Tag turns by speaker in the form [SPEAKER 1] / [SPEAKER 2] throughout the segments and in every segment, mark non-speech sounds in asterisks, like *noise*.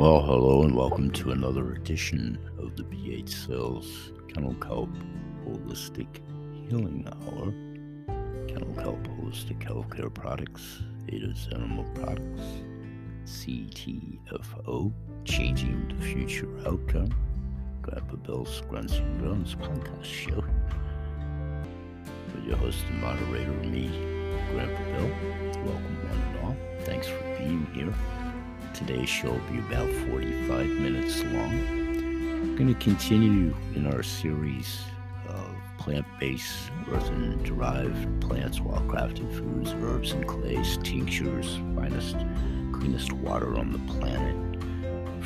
[SPEAKER 1] Well, hello and welcome to another edition of the BH Cells Kennel Kelp Holistic Healing Hour. Kennel Kelp Holistic Healthcare Products, Ada's Animal Products, CTFO, Changing the Future Outcome, Grandpa Bill's Grunts and Groans podcast show. With your host and moderator, me, Grandpa Bill. Welcome, one and all. Thanks for being here. Today's show will be about 45 minutes long. We're going to continue in our series of plant based, earthen derived plants, wild crafted foods, herbs and clays, tinctures, finest, cleanest water on the planet,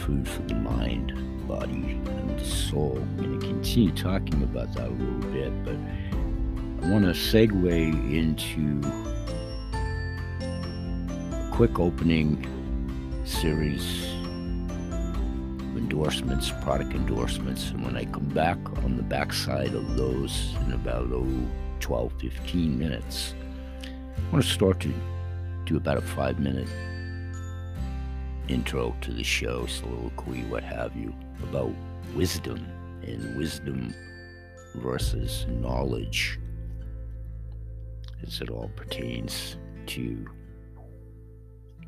[SPEAKER 1] food for the mind, body, and the soul. I'm going to continue talking about that a little bit, but I want to segue into a quick opening series of endorsements, product endorsements. And when I come back on the backside of those in about oh, 12, 15 minutes, I want to start to do about a five minute intro to the show, soliloquy, what have you, about wisdom and wisdom versus knowledge as it all pertains to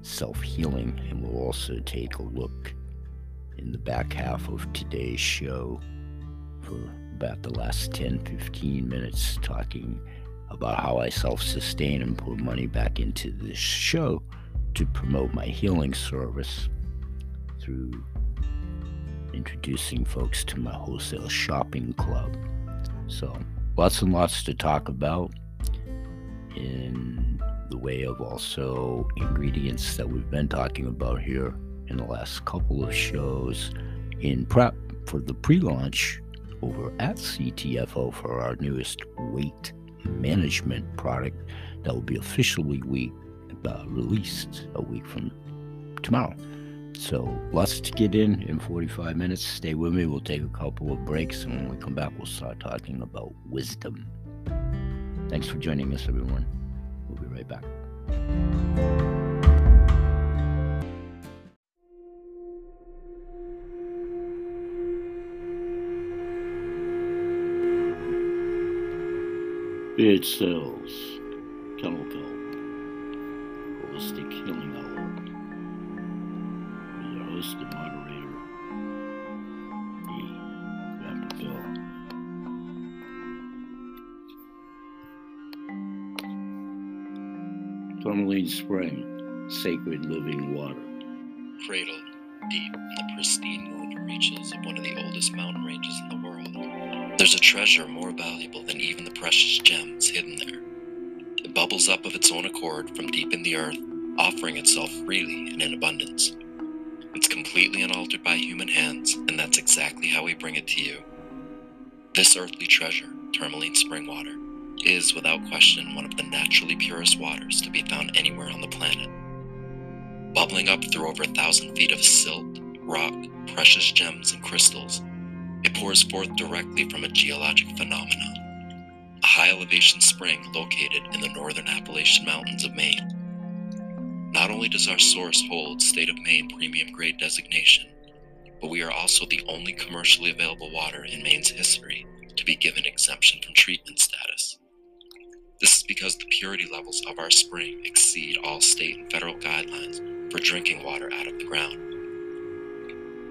[SPEAKER 1] self healing, and we'll also take a look in the back half of today's show for about the last 10 15 minutes talking about how I self sustain and put money back into this show to promote my healing service through introducing folks to my wholesale shopping club. So, lots and lots to talk about in the way of also ingredients that we've been talking about here in the last couple of shows in prep for the pre launch over at CTFO for our newest weight management product that will be officially week, uh, released a week from tomorrow. So lots to get in in 45 minutes. Stay with me. We'll take a couple of breaks, and when we come back, we'll start talking about wisdom. Thanks for joining us, everyone. Right back. It sells Kennel Holistic Healing Hour. Your host and Tourmaline Spring, Sacred Living Water.
[SPEAKER 2] Cradled deep in the pristine northern reaches of one of the oldest mountain ranges in the world, there's a treasure more valuable than even the precious gems hidden there. It bubbles up of its own accord from deep in the earth, offering itself freely and in abundance. It's completely unaltered by human hands, and that's exactly how we bring it to you. This earthly treasure, tourmaline spring water, is without question one of the naturally purest waters to be found anywhere on the planet. Bubbling up through over a thousand feet of silt, rock, precious gems, and crystals, it pours forth directly from a geologic phenomenon, a high elevation spring located in the northern Appalachian Mountains of Maine. Not only does our source hold State of Maine premium grade designation, but we are also the only commercially available water in Maine's history to be given exemption from treatment status. This is because the purity levels of our spring exceed all state and federal guidelines for drinking water out of the ground.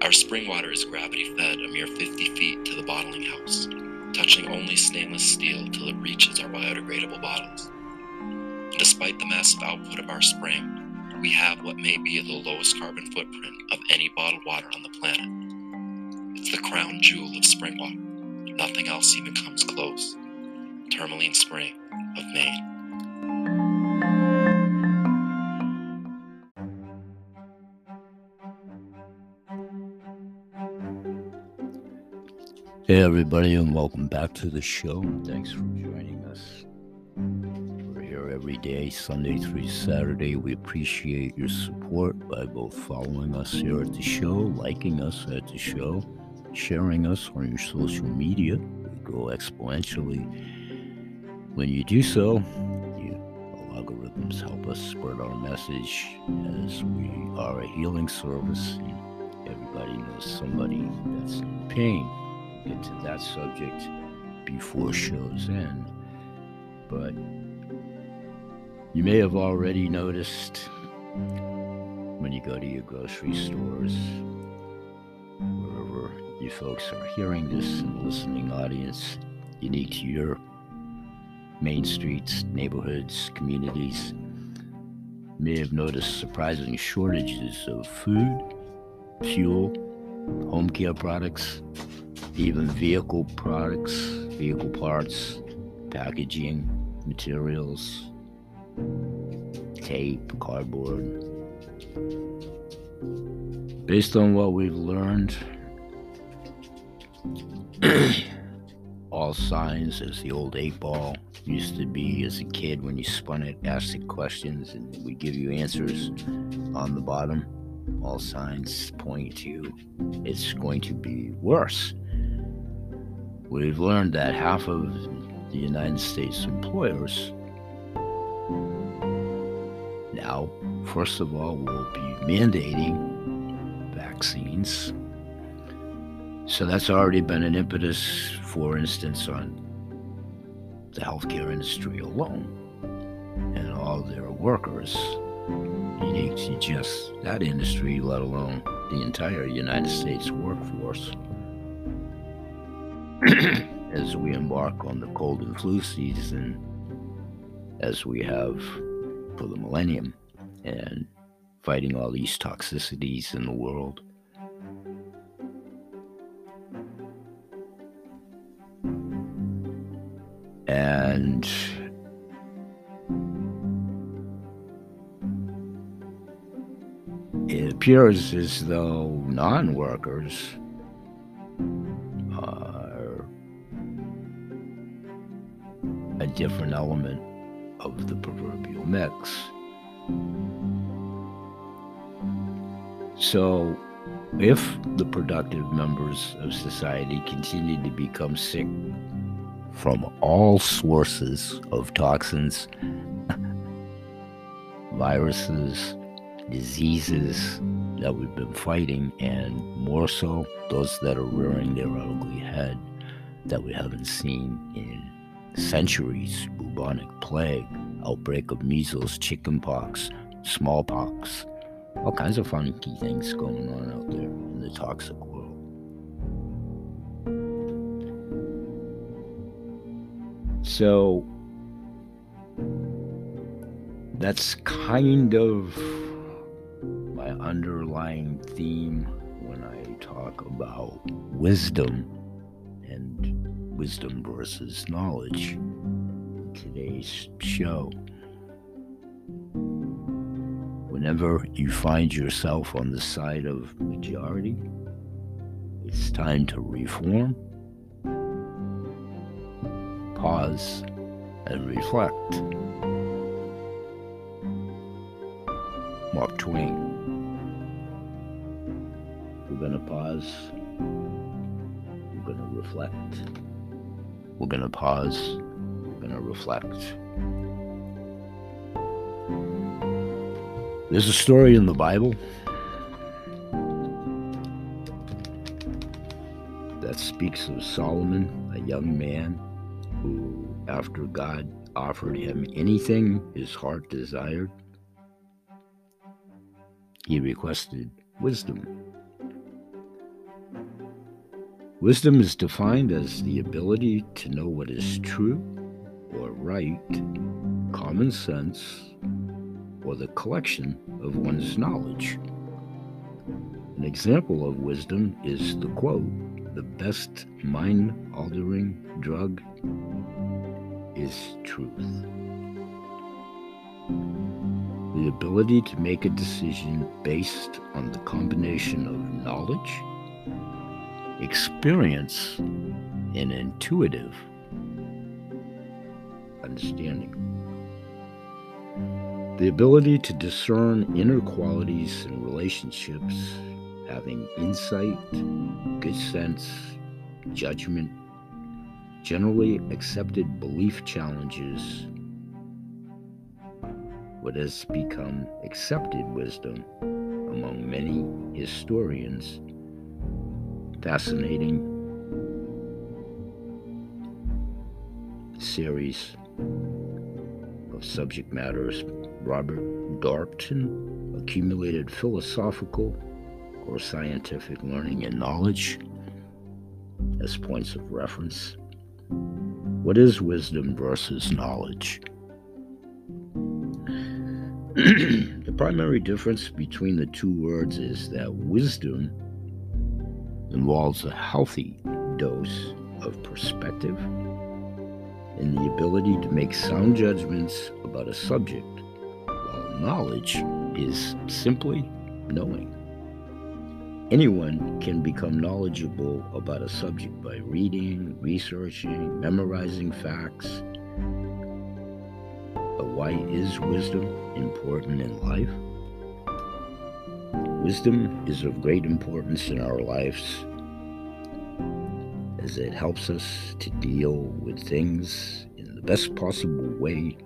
[SPEAKER 2] Our spring water is gravity fed a mere 50 feet to the bottling house, touching only stainless steel till it reaches our biodegradable bottles. Despite the massive output of our spring, we have what may be the lowest carbon footprint of any bottled water on the planet. It's the crown jewel of spring water. Nothing else even comes close. Tourmaline Spring of Maine.
[SPEAKER 1] Hey, everybody, and welcome back to the show. Thanks for joining us. We're here every day, Sunday through Saturday. We appreciate your support by both following us here at the show, liking us at the show, sharing us on your social media. We grow exponentially. When you do so, you, algorithms help us spread our message as we are a healing service Everybody knows somebody that's in pain. We'll get to that subject before show's end. But you may have already noticed when you go to your grocery stores, wherever you folks are hearing this and listening audience, unique to your main streets, neighborhoods, communities, may have noticed surprising shortages of food, fuel, home care products, even vehicle products, vehicle parts, packaging, materials, tape, cardboard. Based on what we've learned, *clears throat* all signs as the old eight ball used to be as a kid when you spun it, asked questions, and we give you answers on the bottom. All signs point to it's going to be worse. We've learned that half of the United States employers now, first of all, will be mandating vaccines. So that's already been an impetus, for instance, on the healthcare industry alone and all their workers, unique to just that industry, let alone the entire United States workforce. *clears throat* as we embark on the cold and flu season, as we have for the millennium, and fighting all these toxicities in the world. And it appears as though non workers are a different element of the proverbial mix. So, if the productive members of society continue to become sick from all sources of toxins, *laughs* viruses, diseases that we've been fighting, and more so those that are rearing their ugly head that we haven't seen in centuries. Bubonic plague, outbreak of measles, chickenpox, smallpox, all kinds of funky things going on out there in the toxic So that's kind of my underlying theme when I talk about wisdom and wisdom versus knowledge in today's show. Whenever you find yourself on the side of majority, it's time to reform pause, and reflect. Mark Twain. We're going to pause. We're going to reflect. We're going to pause. We're going to reflect. There's a story in the Bible that speaks of Solomon, a young man after God offered him anything his heart desired, he requested wisdom. Wisdom is defined as the ability to know what is true or right, common sense, or the collection of one's knowledge. An example of wisdom is the quote the best mind altering drug is truth. The ability to make a decision based on the combination of knowledge, experience, and intuitive understanding. The ability to discern inner qualities and relationships having insight, good sense, judgment, generally accepted belief challenges what has become accepted wisdom among many historians fascinating series of subject matters. Robert Darnton accumulated philosophical or scientific learning and knowledge as points of reference. What is wisdom versus knowledge? *clears throat* the primary difference between the two words is that wisdom involves a healthy dose of perspective and the ability to make sound judgments about a subject, while knowledge is simply knowing. Anyone can become knowledgeable about a subject by reading, researching, memorizing facts, But why is wisdom important in life? Wisdom is of great importance in our lives as it helps us to deal with things in the best possible way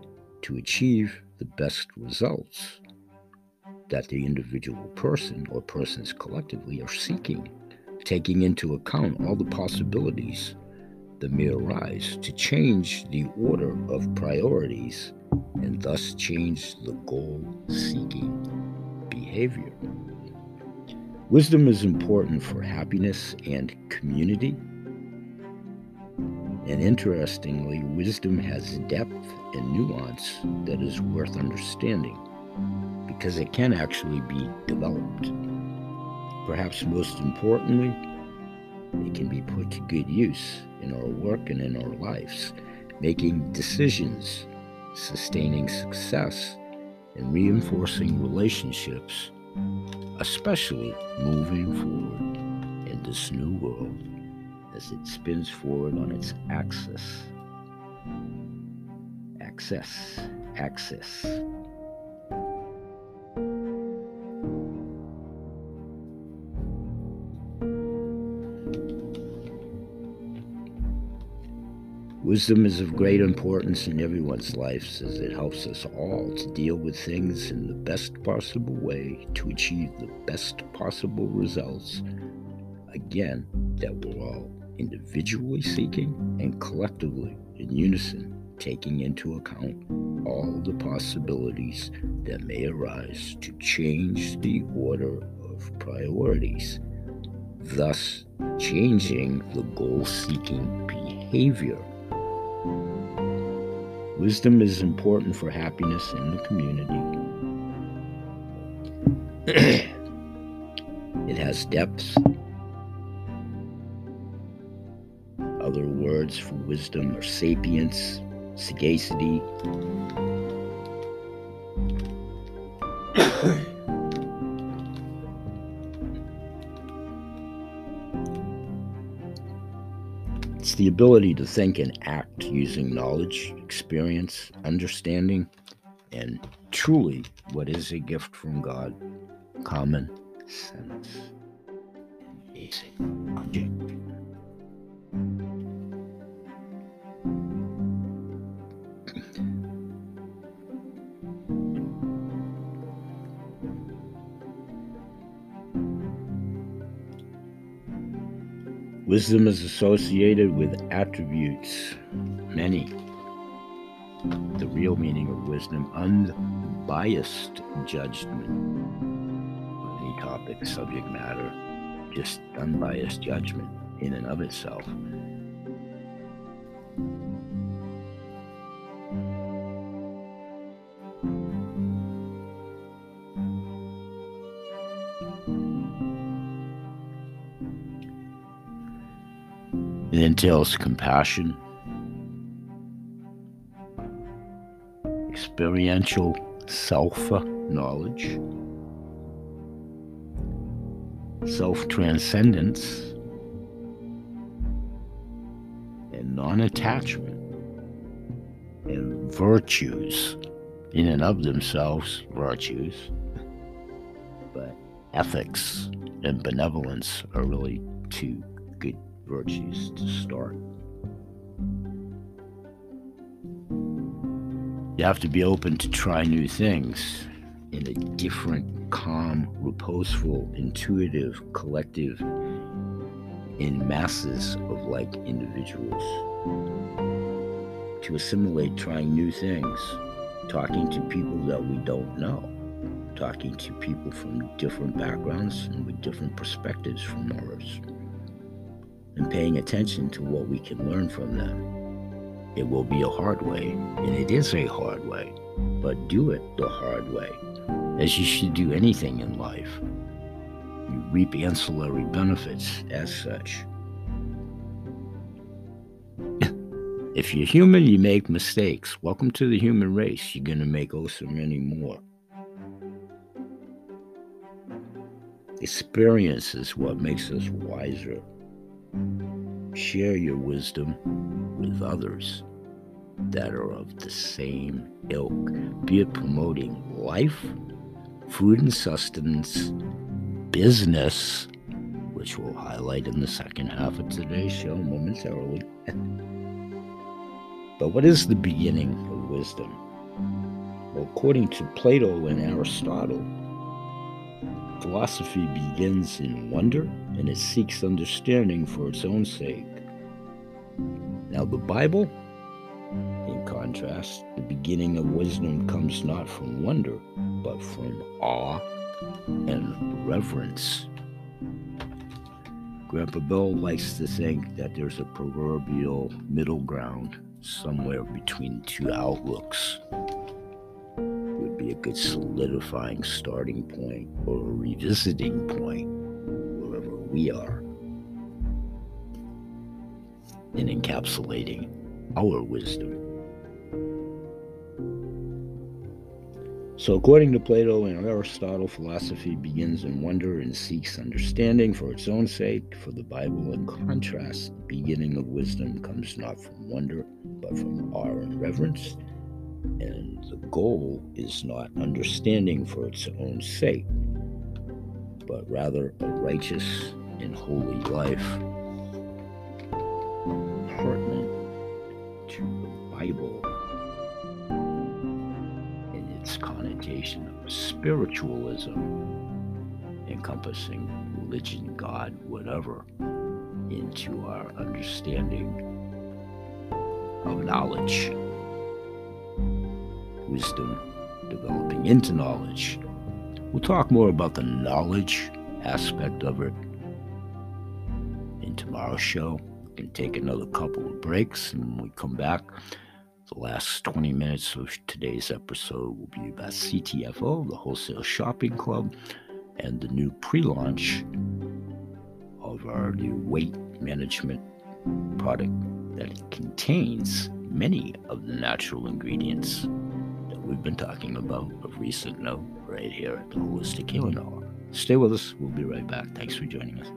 [SPEAKER 1] to achieve the best results that the individual person or persons collectively are seeking, taking into account all the possibilities that may arise to change the order of priorities and thus change the goal seeking behavior. Wisdom is important for happiness and community. And interestingly, wisdom has depth and nuance that is worth understanding because it can actually be developed. Perhaps most importantly, it can be put to good use in our work and in our lives, making decisions sustaining success, and reinforcing relationships, especially moving forward in this new world as it spins forward on its axis. Access, access. Wisdom is of great importance in everyone's lives as it helps us all to deal with things in the best possible way to achieve the best possible results. Again, that we're all individually seeking and collectively in unison taking into account all the possibilities that may arise to change the order of priorities, thus changing the goal seeking behavior Wisdom is important for happiness in the community. *clears throat* it has depths. Other words for wisdom are sapience, sagacity. *clears throat* the ability to think and act using knowledge, experience, understanding, and truly what is a gift from God common sense. Basic object. Wisdom is associated with attributes, many. The real meaning of wisdom, unbiased judgment on any topic, subject matter, just unbiased judgment in and of itself. It entails compassion, experiential self knowledge, self transcendence, and non attachment, and virtues in and of themselves, virtues, but ethics and benevolence are really two virtues to start. You have to be open to try new things in a different, calm, reposeful, intuitive, collective in masses of like individuals. To assimilate trying new things, talking to people that we don't know, talking to people from different backgrounds and with different perspectives from ours, and paying attention to what we can learn from them. It will be a hard way, and it is a hard way, but do it the hard way, as you should do anything in life. You reap ancillary benefits as such. If you're human, you make mistakes. Welcome to the human race. You're going to make oh so many more. Experience is what makes us wiser. Share your wisdom with others that are of the same ilk, be it promoting life, food and sustenance, business, which we'll highlight in the second half of today's show momentarily. *laughs* But what is the beginning of wisdom? Well, according to Plato and Aristotle, philosophy begins in wonder and it seeks understanding for its own sake. Now, the Bible, in contrast, the beginning of wisdom comes not from wonder, but from awe and reverence. Grandpa Bill likes to think that there's a proverbial middle ground somewhere between two outlooks It would be a good solidifying starting point or a revisiting point wherever we are in encapsulating our wisdom. So, according to Plato and Aristotle, philosophy begins in wonder and seeks understanding for its own sake. For the Bible, in contrast, the beginning of wisdom comes not from wonder, but from awe and reverence. And the goal is not understanding for its own sake, but rather a righteous and holy life. The its connotation of spiritualism, encompassing religion, God, whatever, into our understanding of knowledge, wisdom, developing into knowledge. We'll talk more about the knowledge aspect of it in tomorrow's show. We can take another couple of breaks and when we come back. The last 20 minutes of today's episode will be about CTFO, the Wholesale Shopping Club, and the new pre launch of our new weight management product that contains many of the natural ingredients that we've been talking about of recent note right here at the Holistic Healing Hour. Stay with us. We'll be right back. Thanks for joining us.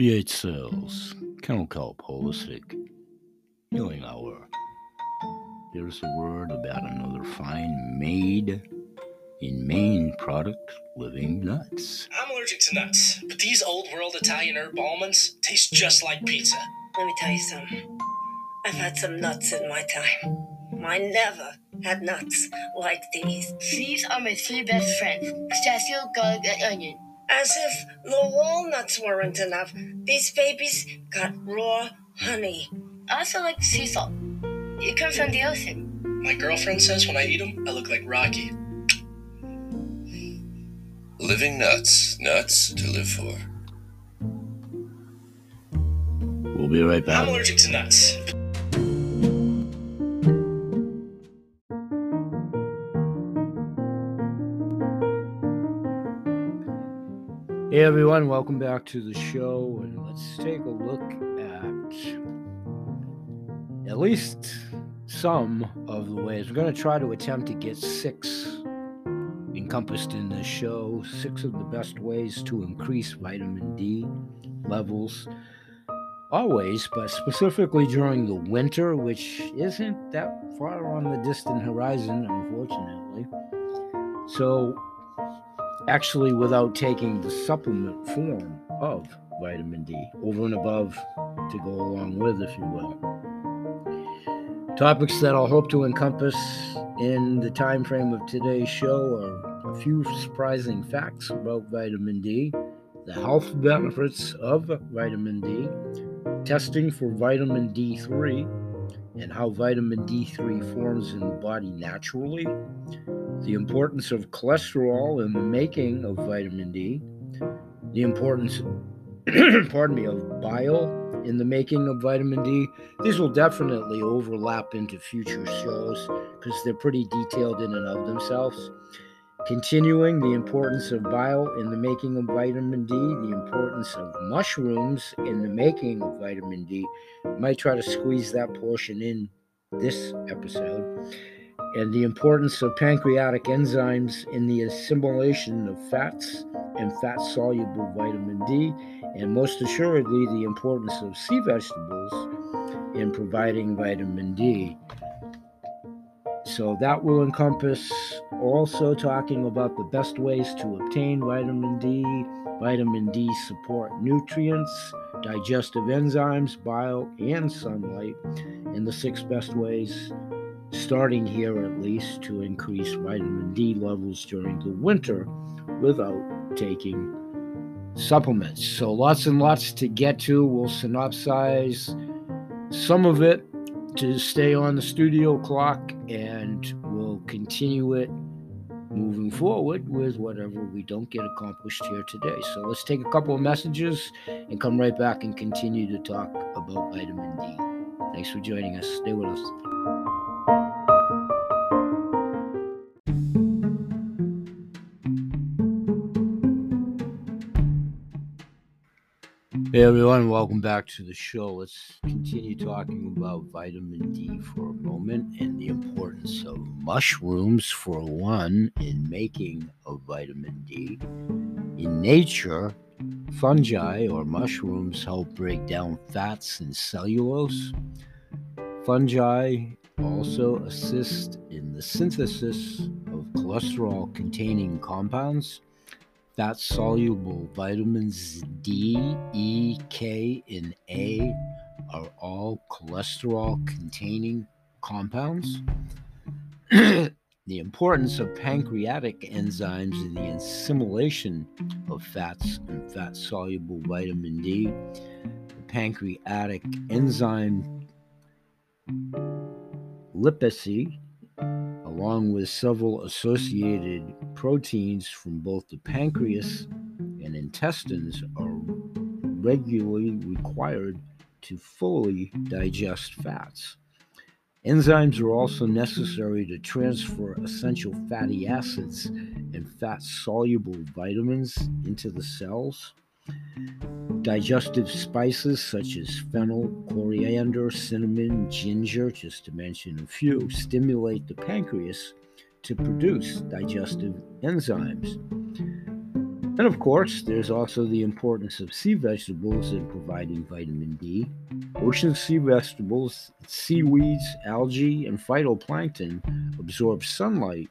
[SPEAKER 1] BH Cells, Kennel Kelp Holistic Healing Hour. There's a word about another fine made in Maine product, Living Nuts.
[SPEAKER 3] I'm allergic to nuts, but these old world Italian herb almonds taste just like pizza.
[SPEAKER 4] Let me tell you something. I've had some nuts in my time. I never had nuts like these.
[SPEAKER 5] These are my three best friends pistachio, garlic, and onion.
[SPEAKER 4] As if the walnuts weren't enough, these babies got raw honey.
[SPEAKER 5] I also like sea salt. It comes from the ocean.
[SPEAKER 3] My girlfriend says when I eat them, I look like Rocky.
[SPEAKER 6] Living nuts, nuts to live for.
[SPEAKER 1] We'll be right back.
[SPEAKER 3] I'm allergic to nuts.
[SPEAKER 1] Hey everyone, welcome back to the show, and let's take a look at at least some of the ways. We're going to try to attempt to get six encompassed in this show, six of the best ways to increase vitamin D levels. Always, but specifically during the winter, which isn't that far on the distant horizon, unfortunately. So, actually without taking the supplement form of vitamin D over and above to go along with, if you will. Topics that I'll hope to encompass in the time frame of today's show are a few surprising facts about vitamin D, the health benefits of vitamin D, testing for vitamin D3, and how vitamin D3 forms in the body naturally, the importance of cholesterol in the making of vitamin D, the importance, *clears throat* pardon me, of bile in the making of vitamin D. These will definitely overlap into future shows because they're pretty detailed in and of themselves. Continuing the importance of bile in the making of vitamin D, the importance of mushrooms in the making of vitamin D. Might try to squeeze that portion in this episode. And the importance of pancreatic enzymes in the assimilation of fats and fat soluble vitamin D, and most assuredly, the importance of sea vegetables in providing vitamin D. So, that will encompass also talking about the best ways to obtain vitamin D, vitamin D support nutrients, digestive enzymes, bile, and sunlight, and the six best ways, starting here at least, to increase vitamin D levels during the winter without taking supplements. So, lots and lots to get to. We'll synopsize some of it to stay on the studio clock, and we'll continue it moving forward with whatever we don't get accomplished here today. So, let's take a couple of messages and come right back and continue to talk about vitamin D. Thanks for joining us. Stay with us. Hey everyone, welcome back to the show. Let's continue talking about vitamin D for a moment and the importance of mushrooms, for one, in making of vitamin D. In nature, fungi or mushrooms help break down fats and cellulose. Fungi also assist in the synthesis of cholesterol containing compounds fat soluble vitamins D, E, K, and A are all cholesterol containing compounds. *clears throat* the importance of pancreatic enzymes in the assimilation of fats and fat soluble vitamin D. The pancreatic enzyme lipase along with several associated proteins from both the pancreas and intestines, are regularly required to fully digest fats. Enzymes are also necessary to transfer essential fatty acids and fat soluble vitamins into the cells. Digestive spices such as fennel, coriander, cinnamon, ginger, just to mention a few, stimulate the pancreas to produce digestive enzymes. And of course, there's also the importance of sea vegetables in providing vitamin D. Ocean sea vegetables, seaweeds, algae, and phytoplankton absorb sunlight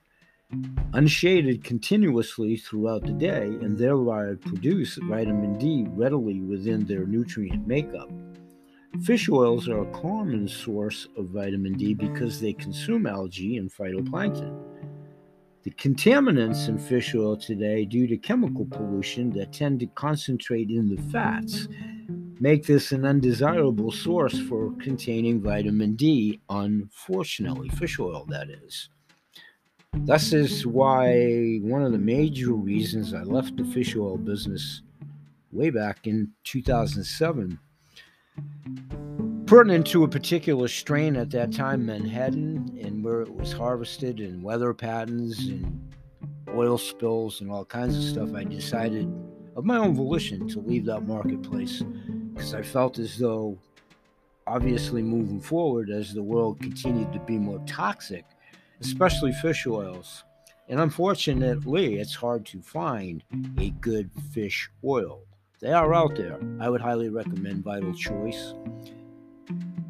[SPEAKER 1] unshaded continuously throughout the day and thereby produce vitamin D readily within their nutrient makeup. Fish oils are a common source of vitamin D because they consume algae and phytoplankton. The contaminants in fish oil today, due to chemical pollution that tend to concentrate in the fats, make this an undesirable source for containing vitamin D, unfortunately, fish oil that is. This is why one of the major reasons I left the fish oil business way back in 2007. Pertinent to a particular strain at that time, menhaden, and where it was harvested, and weather patterns, and oil spills, and all kinds of stuff, I decided of my own volition to leave that marketplace because I felt as though, obviously, moving forward, as the world continued to be more toxic, especially fish oils. And unfortunately, it's hard to find a good fish oil. They are out there. I would highly recommend Vital Choice.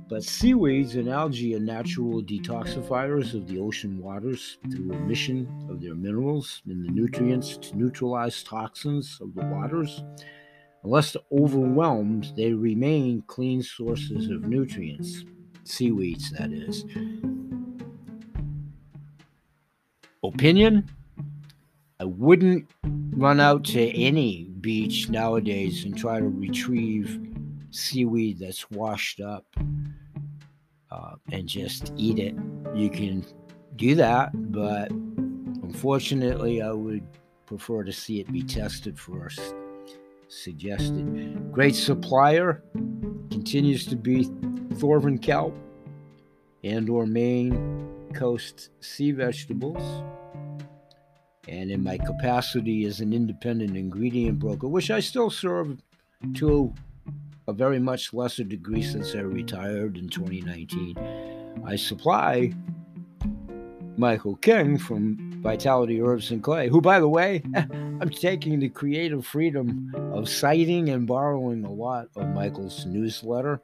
[SPEAKER 1] But seaweeds and algae are natural detoxifiers of the ocean waters through emission of their minerals and the nutrients to neutralize toxins of the waters. Unless overwhelmed, they remain clean sources of nutrients. seaweeds, that is. Opinion? I wouldn't run out to any beach nowadays and try to retrieve seaweed that's washed up uh, and just eat it. You can do that, but unfortunately, I would prefer to see it be tested first. Suggested. Great supplier continues to be Thorvin kelp and or Maine coast sea vegetables. And in my capacity as an independent ingredient broker, which I still serve to a very much lesser degree since I retired in 2019, I supply Michael King from Vitality Herbs and Clay, who, by the way, *laughs* I'm taking the creative freedom of citing and borrowing a lot of Michael's newsletter.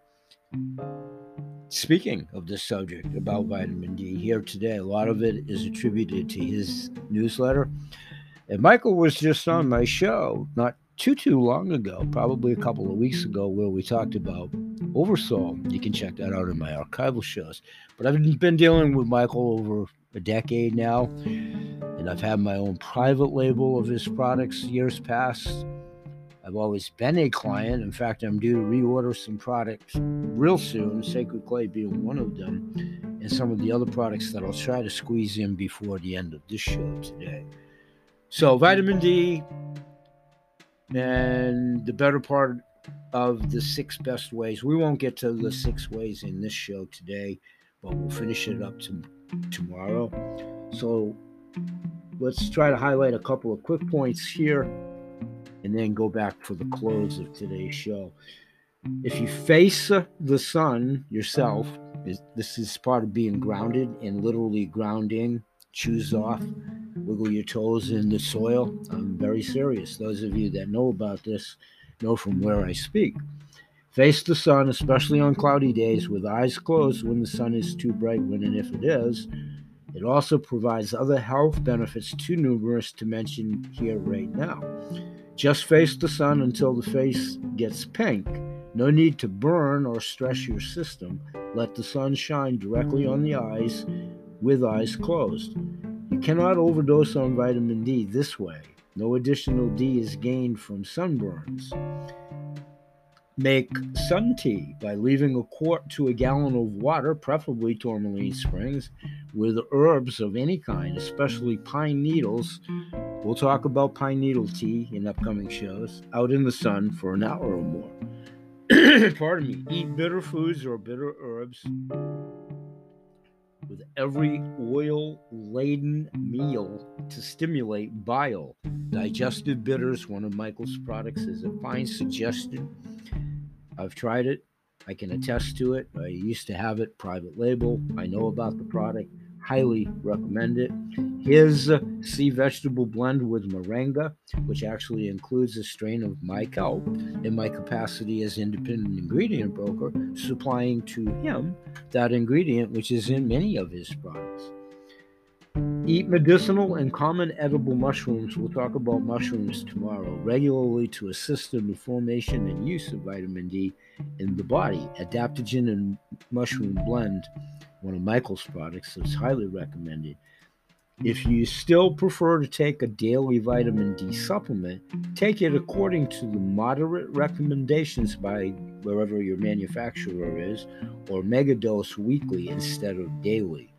[SPEAKER 1] Speaking of the subject about vitamin D here today, a lot of it is attributed to his newsletter. And Michael was just on my show not too too long ago, probably a couple of weeks ago, where we talked about Oversoul. You can check that out in my archival shows. But I've been dealing with Michael over a decade now, and I've had my own private label of his products years past. I've always been a client. In fact, I'm due to reorder some products real soon, Sacred Clay being one of them, and some of the other products that I'll try to squeeze in before the end of this show today. So, vitamin D and the better part of the six best ways. We won't get to the six ways in this show today, but we'll finish it up to tomorrow. So let's try to highlight a couple of quick points here and then go back for the close of today's show. If you face the sun yourself, this is part of being grounded and literally grounding, shoes off, wiggle your toes in the soil. I'm very serious. Those of you that know about this know from where I speak. Face the sun, especially on cloudy days, with eyes closed when the sun is too bright, when and if it is. It also provides other health benefits too numerous to mention here right now. Just face the sun until the face gets pink. No need to burn or stress your system. Let the sun shine directly on the eyes with eyes closed. You cannot overdose on vitamin D this way. No additional D is gained from sunburns. Make sun tea by leaving a quart to a gallon of water, preferably tourmaline springs, with herbs of any kind, especially pine needles. We'll talk about pine needle tea in upcoming shows, out in the sun for an hour or more. *clears throat* Pardon me. Eat bitter foods or bitter herbs with every oil laden meal to stimulate bile. Digestive bitters, one of Michael's products, is a fine suggestion I've tried it. I can mm. attest to it. I used to have it private label. I know about the product. Highly recommend it. His uh, sea vegetable blend with moringa, which actually includes a strain of my kelp, in my capacity as independent ingredient broker, supplying to him that ingredient, which is in many of his products. Eat medicinal and common edible mushrooms. We'll talk about mushrooms tomorrow. Regularly to assist in the formation and use of vitamin D in the body. Adaptogen and mushroom blend, one of Michael's products, is highly recommended. If you still prefer to take a daily vitamin D supplement, take it according to the moderate recommendations by wherever your manufacturer is, or megadose weekly instead of daily.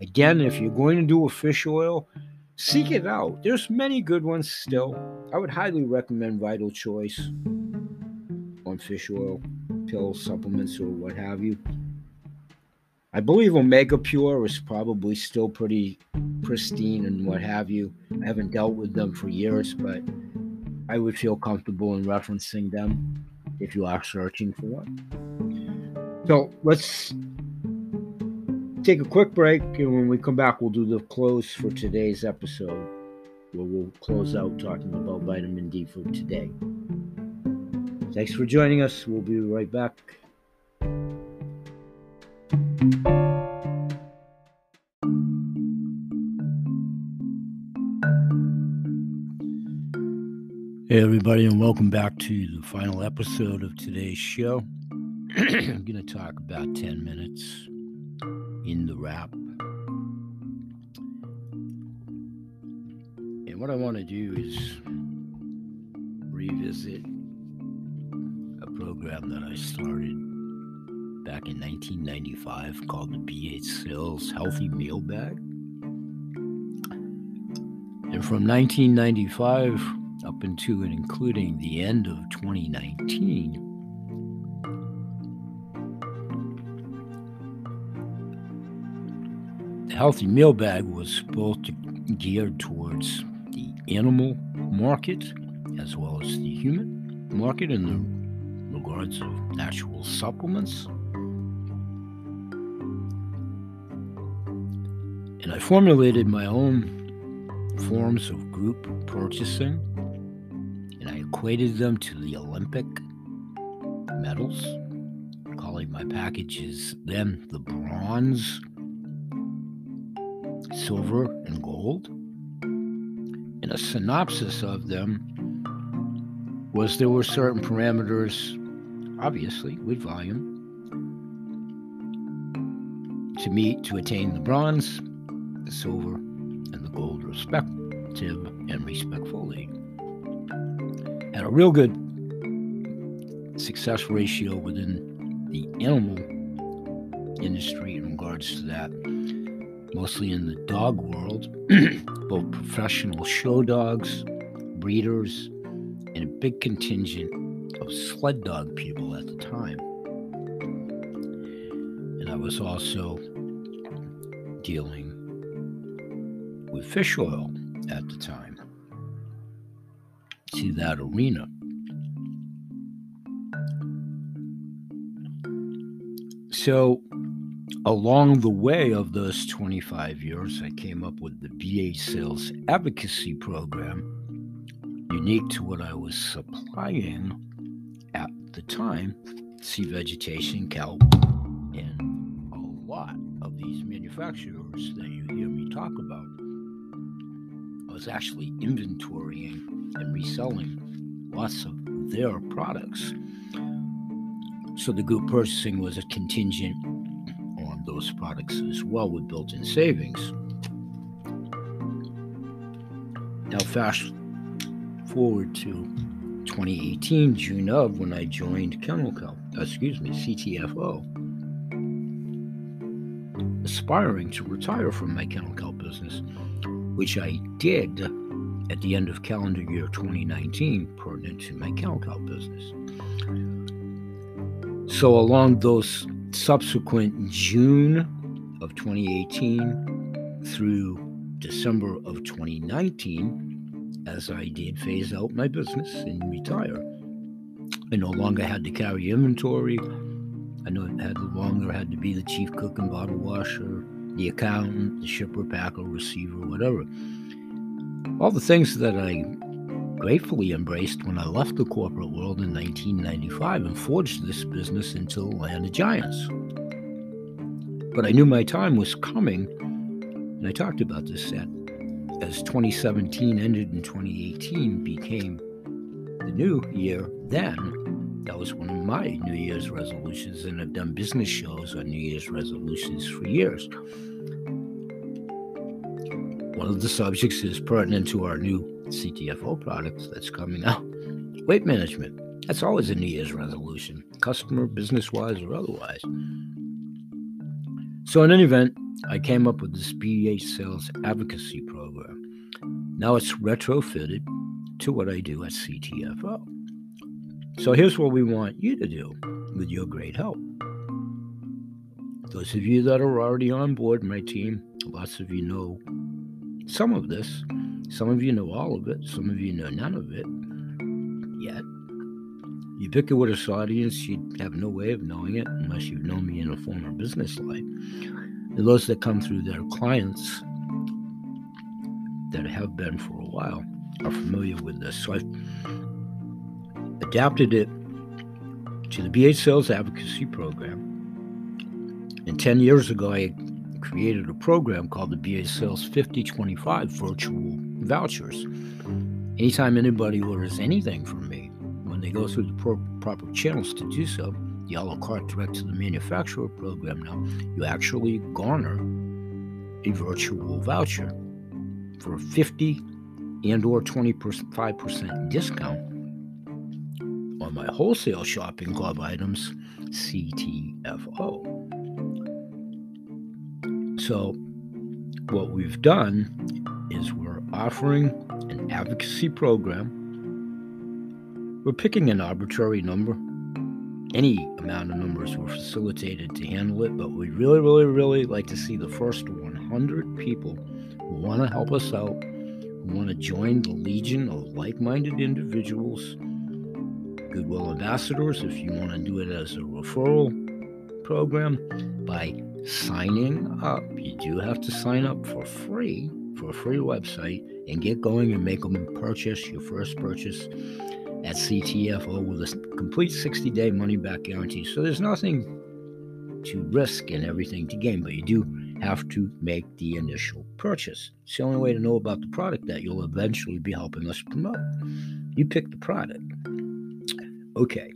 [SPEAKER 1] Again, if you're going to do a fish oil, seek it out. There's many good ones still. I would highly recommend Vital Choice on fish oil, pill supplements, or what have you. I believe Omega Pure is probably still pretty pristine and what have you. I haven't dealt with them for years, but I would feel comfortable in referencing them if you are searching for one. So let's take a quick break, and when we come back, we'll do the close for today's episode, where we'll close out talking about vitamin D for today. Thanks for joining us. We'll be right back. Hey, everybody, and welcome back to the final episode of today's show. *clears throat* I'm going to talk about 10 minutes in the wrap. And what I want to do is revisit a program that I started back in 1995 called the BH Sales Healthy Meal Bag. And from 1995 up into and including the end of 2019, Healthy Meal Bag was both geared towards the animal market as well as the human market in the regards of natural supplements. And I formulated my own forms of group purchasing and I equated them to the Olympic medals, calling my packages then the bronze, silver, and gold. And a synopsis of them was there were certain parameters, obviously, with volume, to meet to attain the bronze, the silver, and the gold, respective and respectfully. Had a real good success ratio within the animal industry in regards to that, mostly in the dog world, *clears throat* both professional show dogs, breeders, and a big contingent of sled dog people at the time. And I was also dealing with fish oil at the time See that arena. So, along the way of those 25 years, I came up with the BH Sales Advocacy Program, unique to what I was supplying at the time sea vegetation, kelp, and a lot of these manufacturers that you hear me talk about. I was actually inventorying and reselling lots of their products. So the group purchasing was a contingent on those products as well with built in savings. Now, fast forward to 2018, June of, when I joined Co, excuse me, CTFO, aspiring to retire from my Co business, which I did at the end of calendar year 2019, pertinent to my Co business. So, along those subsequent June of 2018 through December of 2019, as I did phase out my business and retire, I no longer had to carry inventory. I no longer had to be the chief cook and bottle washer, the accountant, the shipper, packer, receiver, whatever. All the things that I gratefully embraced when I left the corporate world in 1995 and forged this business into the land of giants. But I knew my time was coming, and I talked about this at, as 2017 ended and 2018 became the new year. Then that was one of my New Year's resolutions, and I've done business shows on New Year's resolutions for years. One of the subjects is pertinent to our new CTFO products that's coming out. Weight management. That's always a New Year's resolution, customer, business wise, or otherwise. So, in any event, I came up with this BH sales advocacy program. Now it's retrofitted to what I do at CTFO. So, here's what we want you to do with your great help. Those of you that are already on board my team, lots of you know some of this. Some of you know all of it. Some of you know none of it yet. Ubiquitous audience, you'd have no way of knowing it unless you've known me in a former business life. And those that come through their clients that have been for a while are familiar with this. So I've adapted it to the BH Sales Advocacy Program. And 10 years ago, I created a program called the BH Sales 5025 virtual vouchers. Anytime anybody orders anything from me, when they go through the pro- proper channels to do so, the a la carte direct to the manufacturer program now, you actually garner a virtual voucher for 50 and or 25% discount on my wholesale shopping club items CTFO. So what we've done is we're offering an advocacy program. We're picking an arbitrary number. Any amount of numbers were facilitated to handle it, but we really, really, really like to see the first 100 people who want to help us out, who want to join the legion of like minded individuals, Goodwill ambassadors, if you want to do it as a referral program, by signing up. You do have to sign up for free for a free website and get going and make them purchase your first purchase at CTFO with a complete 60 day money back guarantee. So there's nothing to risk and everything to gain, but you do have to make the initial purchase. It's the only way to know about the product that you'll eventually be helping us promote. You pick the product. Okay,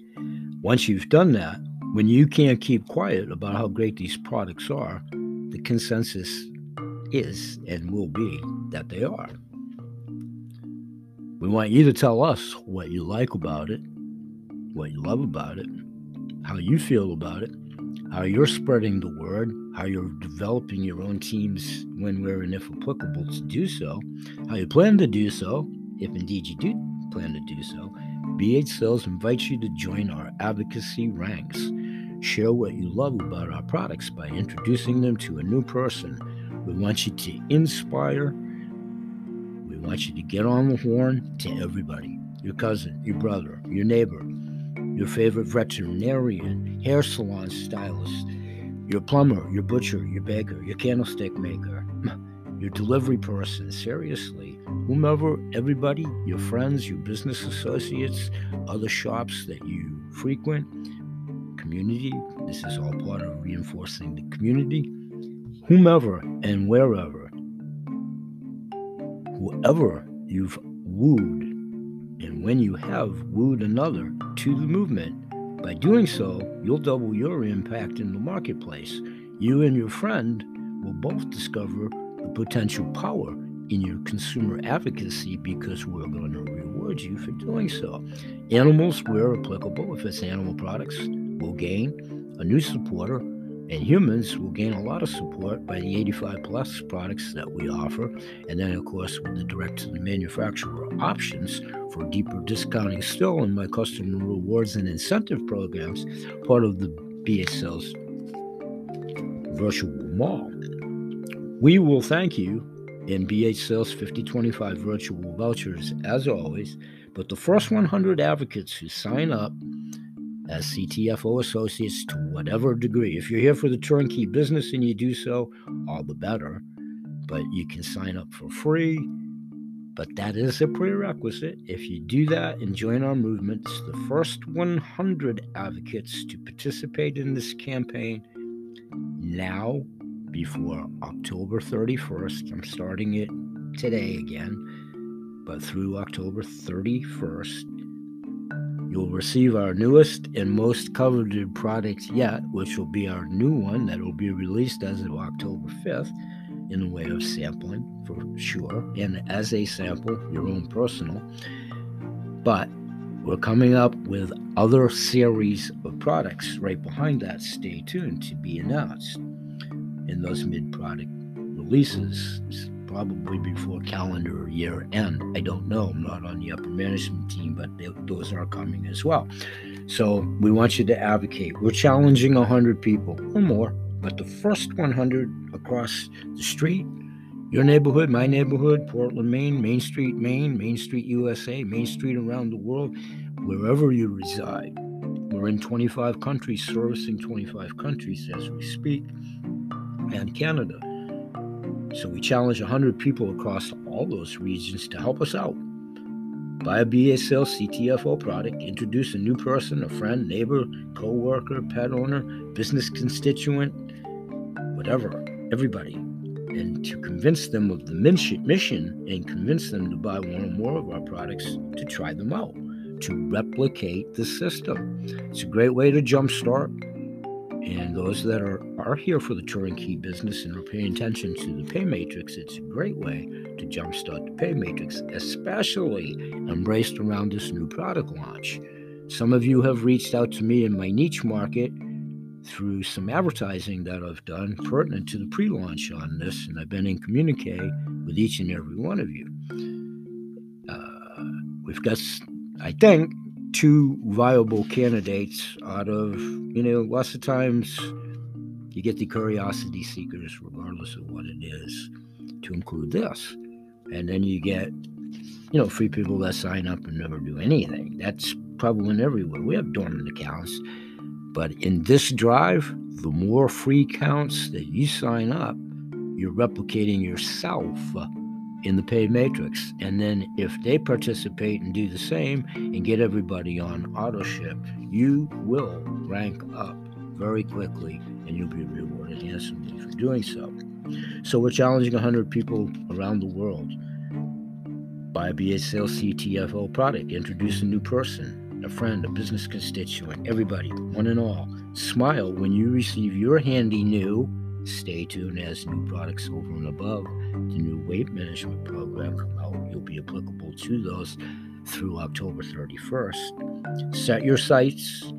[SPEAKER 1] once you've done that, when you can't keep quiet about how great these products are, the consensus is and will be that they are. We want you to tell us what you like about it, what you love about it, how you feel about it, how you're spreading the word, how you're developing your own teams when, where, and if applicable to do so, how you plan to do so, if indeed you do plan to do so. BH Sales invites you to join our advocacy ranks. Share what you love about our products by introducing them to a new person. We want you to inspire. We want you to get on the horn to everybody your cousin, your brother, your neighbor, your favorite veterinarian, hair salon stylist, your plumber, your butcher, your baker, your candlestick maker, *clears throat* your delivery person, seriously, whomever, everybody, your friends, your business associates, other shops that you frequent, community. This is all part of reinforcing the community. Whomever and wherever, whoever you've wooed, and when you have wooed another to the movement, by doing so, you'll double your impact in the marketplace. You and your friend will both discover the potential power in your consumer advocacy because we're going to reward you for doing so. Animals, where applicable, if it's animal products, will gain a new supporter, and humans will gain a lot of support by the 85 plus products that we offer. And then, of course, with the direct to the manufacturer options for deeper discounting still in my customer rewards and incentive programs, part of the BH Sales virtual mall. We will thank you in BH Sales 5025 virtual vouchers as always, but the first 100 advocates who sign up as CTFO associates to whatever degree. If you're here for the turnkey business and you do so, all the better. But you can sign up for free. But that is a prerequisite. If you do that and join our movements, the first 100 advocates to participate in this campaign now before October 31st. I'm starting it today again, but through October 31st, You'll receive our newest and most coveted product yet, which will be our new one that will be released as of October 5th in the way of sampling for sure, and as a sample, your own personal. But we're coming up with other series of products right behind that. Stay tuned to be announced in those mid product releases probably before calendar year end. I don't know. I'm not on the upper management team, but they, those are coming as well. So we want you to advocate. We're challenging 100 people or more, but the first 100 across the street, your neighborhood, my neighborhood, Portland, Maine, Main Street, Maine, Main Street, USA, Main Street around the world, wherever you reside. We're in 25 countries, servicing 25 countries as we speak, and Canada. So we challenge 100 people across all those regions to help us out. Buy a BSL CTFO product, introduce a new person, a friend, neighbor, co worker, pet owner, business constituent, whatever, everybody, and to convince them of the mission and convince them to buy one or more of our products to try them out. to replicate the system. It's a great way to jumpstart. And those that are, are here for the turnkey business and are paying attention to the pay matrix, it's a great way to jumpstart the pay matrix, especially embraced around this new product launch. Some of you have reached out to me in my niche market through some advertising that I've done pertinent to the pre launch on this, and I've been in communique with each and every one of you. Uh, we've got, I think, two viable candidates out of, you know, lots of times you get the curiosity seekers, regardless of what it is, to include this. And then you get, you know, free people that sign up and never do anything. That's prevalent everywhere. We have dormant accounts. But in this drive, the more free counts that you sign up, you're replicating yourself uh, in the paid matrix. And then if they participate and do the same and get everybody on auto ship, you will rank up very quickly and you'll be rewarded handsomely for doing so. So we're challenging 100 people around the world. Buy a Sales CTFO product, introduce a new person, a friend, a business constituent, everybody, one and all. Smile when you receive your handy new Stay tuned as new products over and above the new weight management program come out. You'll be applicable to those through October 31st. Set your sights.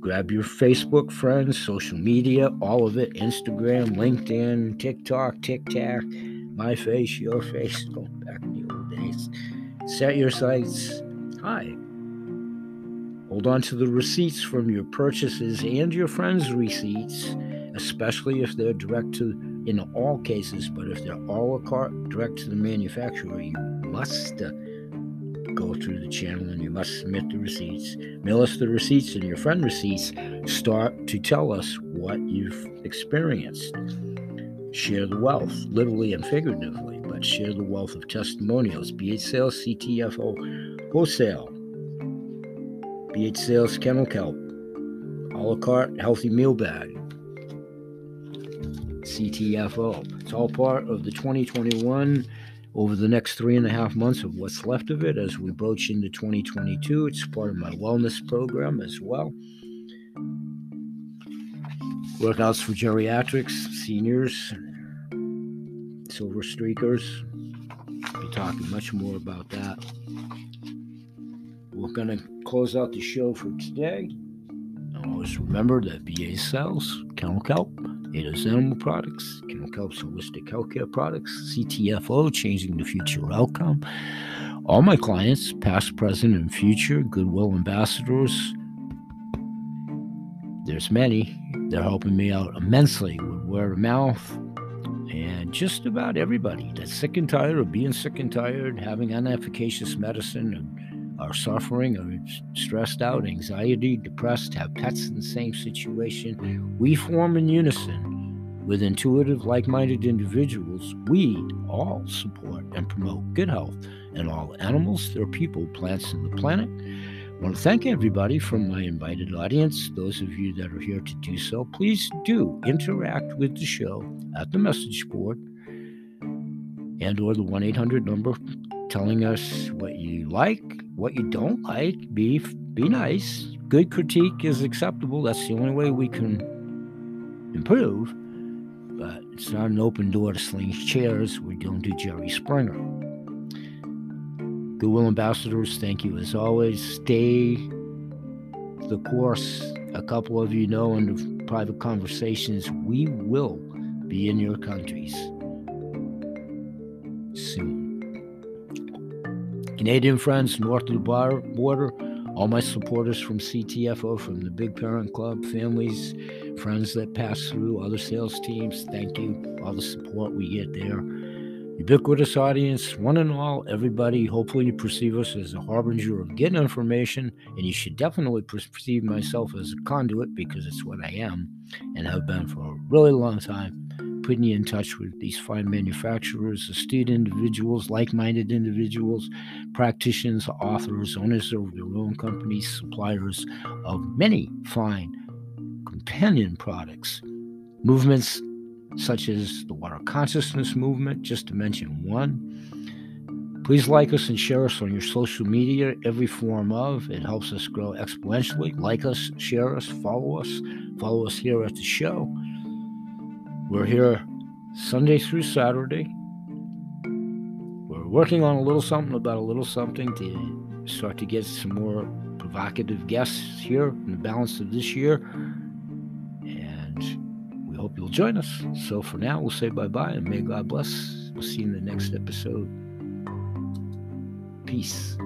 [SPEAKER 1] Grab your Facebook friends, social media, all of it Instagram, LinkedIn, TikTok, TikTok, my face, your face, going back in the old days. Set your sights high. Hold on to the receipts from your purchases and your friends' receipts especially if they're direct to, in all cases, but if they're a la carte direct to the manufacturer, you must uh, go through the channel and you must submit the receipts. Mail us the receipts, and your friend receipts start to tell us what you've experienced. Share the wealth, literally and figuratively, but share the wealth of testimonials. BH Sales, CTFO, Wholesale, BH Sales, Kennel Kelp, a la carte healthy meal bag, CTFO. It's all part of the 2021 over the next three and a half months of what's left of it as we broach into 2022. It's part of my wellness program as well. Workouts for geriatrics, seniors, silver streakers. I'll be talking much more about that. We're going to close out the show for today. Always remember that BH Sales, Kennel Kelp, Ada's Animal Products, Kennel Kelp's Holistic Healthcare Products, CTFO, Changing the Future Outcome. All my clients, past, present, and future, Goodwill ambassadors, there's many. They're helping me out immensely with word of mouth. And just about everybody that's sick and tired of being sick and tired, having unefficacious medicine, and are suffering or stressed out, anxiety, depressed, have pets in the same situation. We form in unison with intuitive, like minded individuals, we all support and promote good health in all animals, their people, plants, and the planet. I want to thank everybody from my invited audience. Those of you that are here to do so, please do interact with the show at the message board and or the 1-800 number telling us what you like, what you don't like. Be be nice. Good critique is acceptable. That's the only way we can improve but it's not an open door to sling chairs. We don't do Jerry Springer. Goodwill Ambassadors, thank you as always. Stay the course. A couple of you know in the private conversations, we will be in your countries soon. Canadian friends north of the border, all my supporters from CTFO, from the Big Parent Club, families, friends that pass through, other sales teams, thank you. All the support we get there. Ubiquitous audience, one and all, everybody. Hopefully, you perceive us as a harbinger of getting information, and you should definitely perceive myself as a conduit because it's what I am and have been for a really long time. Putting you in touch with these fine manufacturers, astute individuals, like minded individuals, practitioners, authors, owners of their own companies, suppliers of many fine companion products. Movements such as the water consciousness movement, just to mention one, Please like us and share us on your social media, every form of. It helps us grow exponentially. Like us, share us, follow us, follow us here at the show. We're here Sunday through Saturday. We're working on a little something about a little something to start to get some more provocative guests here in the balance of this year. Hope you'll join us. So for now, we'll say bye bye and may God bless. We'll see you in the next episode. Peace.